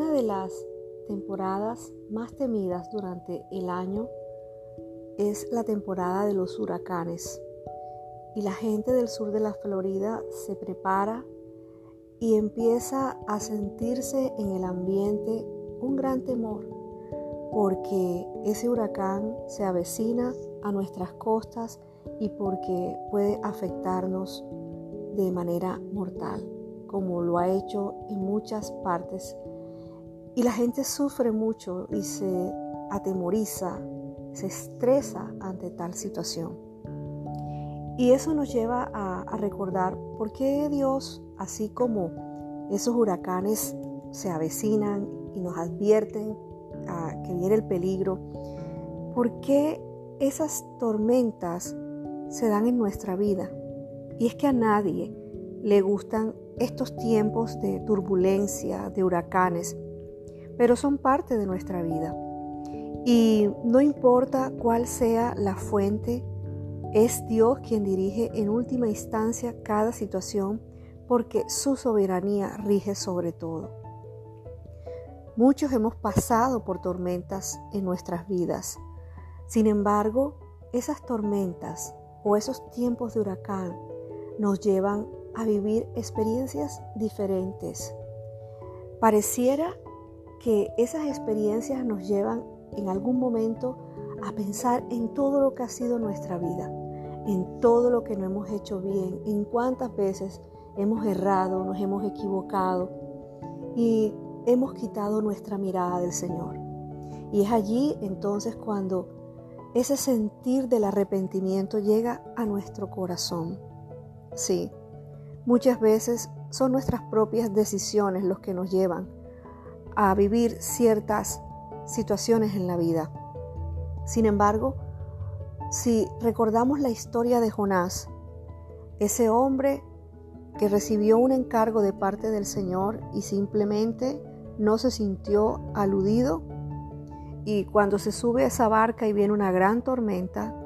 una de las temporadas más temidas durante el año es la temporada de los huracanes. Y la gente del sur de la Florida se prepara y empieza a sentirse en el ambiente un gran temor, porque ese huracán se avecina a nuestras costas y porque puede afectarnos de manera mortal, como lo ha hecho en muchas partes. Y la gente sufre mucho y se atemoriza, se estresa ante tal situación. Y eso nos lleva a, recordar por qué Dios, así como esos huracanes se avecinan y nos advierten a que viene el peligro, por qué esas tormentas se dan en nuestra vida. Y es que a nadie le gustan estos tiempos de turbulencia, de huracanes, pero son parte de nuestra vida. Y no importa cuál sea la fuente, es Dios quien dirige en última instancia cada situación porque su soberanía rige sobre todo. Muchos hemos pasado por tormentas en nuestras vidas. Sin embargo, esas tormentas o esos tiempos de huracán nos llevan a vivir experiencias diferentes. Pareciera que esas experiencias nos llevan en algún momento a pensar en todo lo que ha sido nuestra vida, en todo lo que no hemos hecho bien, en cuántas veces hemos errado, nos hemos equivocado y hemos quitado nuestra mirada del Señor. Y es allí entonces cuando ese sentir del arrepentimiento llega a nuestro corazón. Sí, muchas veces son nuestras propias decisiones los que nos llevan a vivir ciertas situaciones en la vida. Sin embargo, si recordamos la historia de Jonás, ese hombre que recibió un encargo de parte del Señor y simplemente no se sintió aludido, y cuando se sube a esa barca y viene una gran tormenta,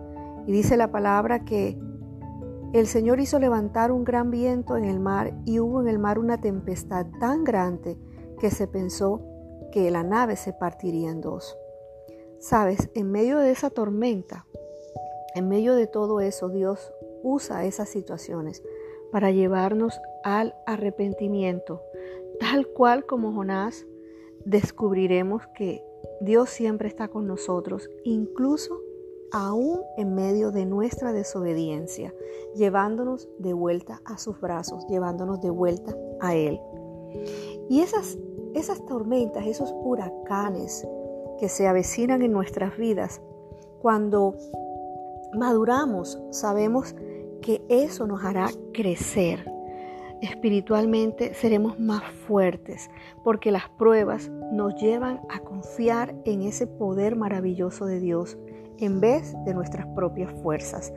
y dice la palabra que el Señor hizo levantar un gran viento en el mar y hubo en el mar una tempestad tan grande que se pensó que la nave se partiría en dos. Sabes, en medio de esa tormenta, en medio de todo eso, Dios usa esas situaciones para llevarnos al arrepentimiento, tal cual como Jonás, descubriremos que Dios siempre está con nosotros, incluso aún en medio de nuestra desobediencia, llevándonos de vuelta a sus brazos, llevándonos de vuelta a Él. Y esas esas tormentas, esos huracanes que se avecinan en nuestras vidas, cuando maduramos, sabemos que eso nos hará crecer. Espiritualmente seremos más fuertes porque las pruebas nos llevan a confiar en ese poder maravilloso de Dios en vez de nuestras propias fuerzas.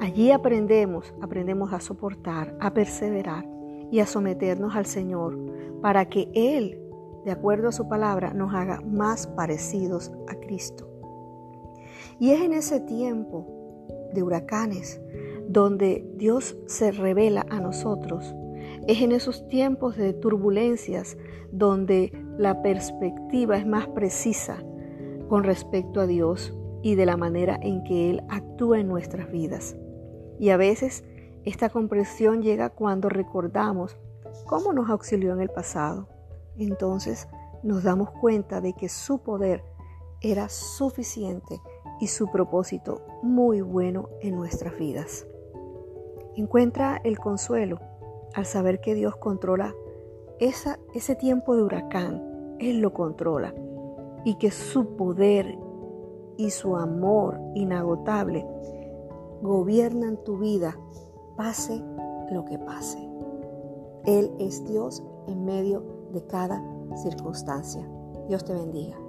Allí aprendemos, aprendemos a soportar, a perseverar y a someternos al Señor para que Él de acuerdo a su palabra, nos haga más parecidos a Cristo. Y es en ese tiempo de huracanes donde Dios se revela a nosotros. Es en esos tiempos de turbulencias donde la perspectiva es más precisa con respecto a Dios y de la manera en que Él actúa en nuestras vidas. Y a veces esta comprensión llega cuando recordamos cómo nos auxilió en el pasado entonces nos damos cuenta de que su poder era suficiente y su propósito muy bueno en nuestras vidas. Encuentra el consuelo al saber que Dios controla ese tiempo de huracán, Él lo controla y que su poder y su amor inagotable gobiernan tu vida, pase lo que pase. Él es Dios en medio de cada circunstancia. Dios te bendiga.